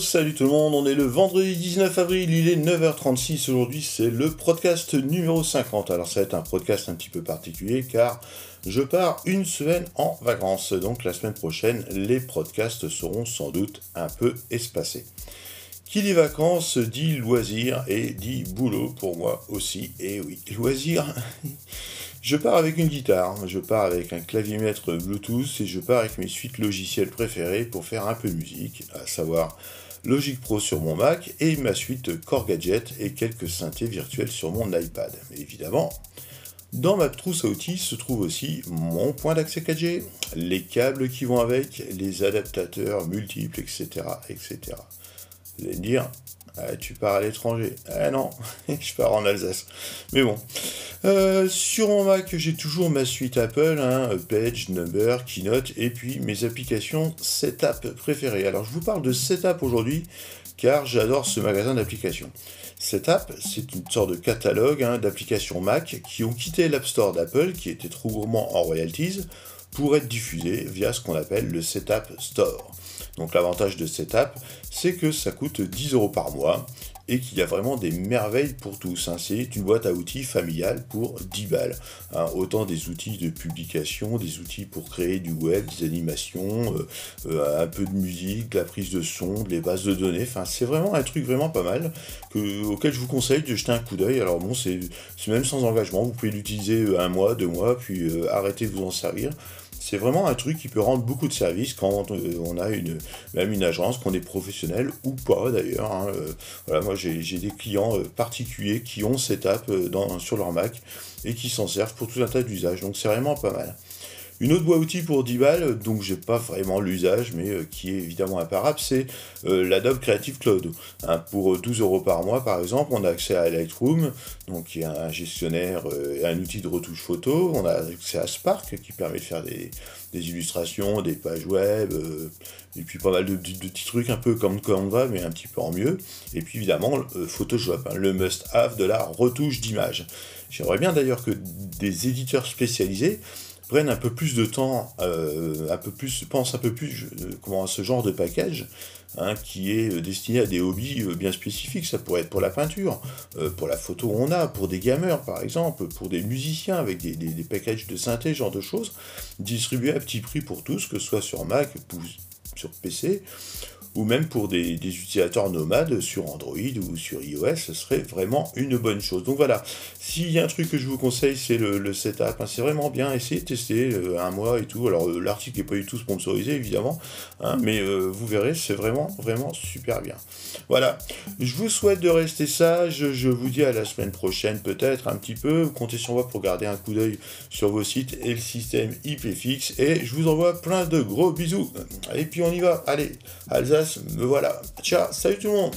Salut tout le monde, on est le vendredi 19 avril, il est 9h36 aujourd'hui, c'est le podcast numéro 50. Alors ça va être un podcast un petit peu particulier car je pars une semaine en vacances, donc la semaine prochaine les podcasts seront sans doute un peu espacés. Qui dit vacances dit loisir et dit boulot pour moi aussi, et oui, loisir Je pars avec une guitare, je pars avec un clavier-maître Bluetooth et je pars avec mes suites logicielles préférées pour faire un peu de musique, à savoir Logic Pro sur mon Mac et ma suite Core Gadget et quelques synthés virtuels sur mon iPad. évidemment, dans ma trousse à outils se trouve aussi mon point d'accès 4G, les câbles qui vont avec, les adaptateurs multiples, etc. etc. Vous allez me dire, ah, tu pars à l'étranger. Ah non, je pars en Alsace. Mais bon. Euh, sur mon Mac, j'ai toujours ma suite Apple, hein, Page, Number, Keynote, et puis mes applications Setup préférées. Alors je vous parle de Setup aujourd'hui, car j'adore ce magasin d'applications. Setup, c'est une sorte de catalogue hein, d'applications Mac qui ont quitté l'App Store d'Apple, qui était trop gourmand en royalties, pour être diffusées via ce qu'on appelle le Setup Store. Donc l'avantage de Setup, c'est que ça coûte 10 euros par mois et qu'il y a vraiment des merveilles pour tous. Hein. C'est une boîte à outils familiale pour 10 balles. Hein. Autant des outils de publication, des outils pour créer du web, des animations, euh, euh, un peu de musique, la prise de son, des bases de données. Enfin, c'est vraiment un truc vraiment pas mal auquel je vous conseille de jeter un coup d'œil. Alors bon, c'est même sans engagement. Vous pouvez l'utiliser un mois, deux mois, puis euh, arrêter de vous en servir c'est vraiment un truc qui peut rendre beaucoup de services quand euh, on a une, même une agence, qu'on est professionnel ou pas d'ailleurs. Hein, euh, moi j'ai des clients euh, particuliers qui ont cette app sur leur Mac et qui s'en servent pour tout un tas d'usages. Donc c'est vraiment pas mal. Une autre boîte outil pour 10 balles, donc j'ai pas vraiment l'usage, mais euh, qui est évidemment imparable, c'est euh, l'Adobe Creative Cloud. Hein, pour 12 euros par mois, par exemple, on a accès à Lightroom, donc qui est un gestionnaire euh, et un outil de retouche photo. On a accès à Spark, qui permet de faire des, illustrations, des pages web, et puis pas mal de, petits trucs un peu comme Canva, mais un petit peu en mieux. Et puis évidemment, Photoshop, hein, le must-have de la retouche d'image. J'aimerais bien d'ailleurs que des éditeurs spécialisés un peu plus de temps, euh, un peu plus, pensent un peu plus euh, comment, à ce genre de package, hein, qui est euh, destiné à des hobbies bien spécifiques. Ça pourrait être pour la peinture, pour la photo on a, pour des gamers par exemple, pour des musiciens avec des, packages de synthé, genre de choses, distribués à petit prix pour tous, que ce soit sur Mac sur PC, ou même pour des, utilisateurs nomades sur Android ou sur iOS, ce serait vraiment une bonne chose. Donc voilà, s'il y a un truc que je vous conseille, c'est le, setup. Hein. c'est vraiment bien, essayez de tester euh, un mois et tout. Alors euh, l'article n'est pas du tout sponsorisé évidemment, hein, mais euh, vous verrez, c'est vraiment, vraiment super bien. Voilà, je vous souhaite de rester sage. Je vous dis à la semaine prochaine peut-être un petit peu. Comptez sur moi pour garder un coup d'œil sur vos sites et le système IPFix. Et je vous envoie plein de gros bisous. Et puis on y va. Allez, Alsace me voilà. Ciao, salut tout le monde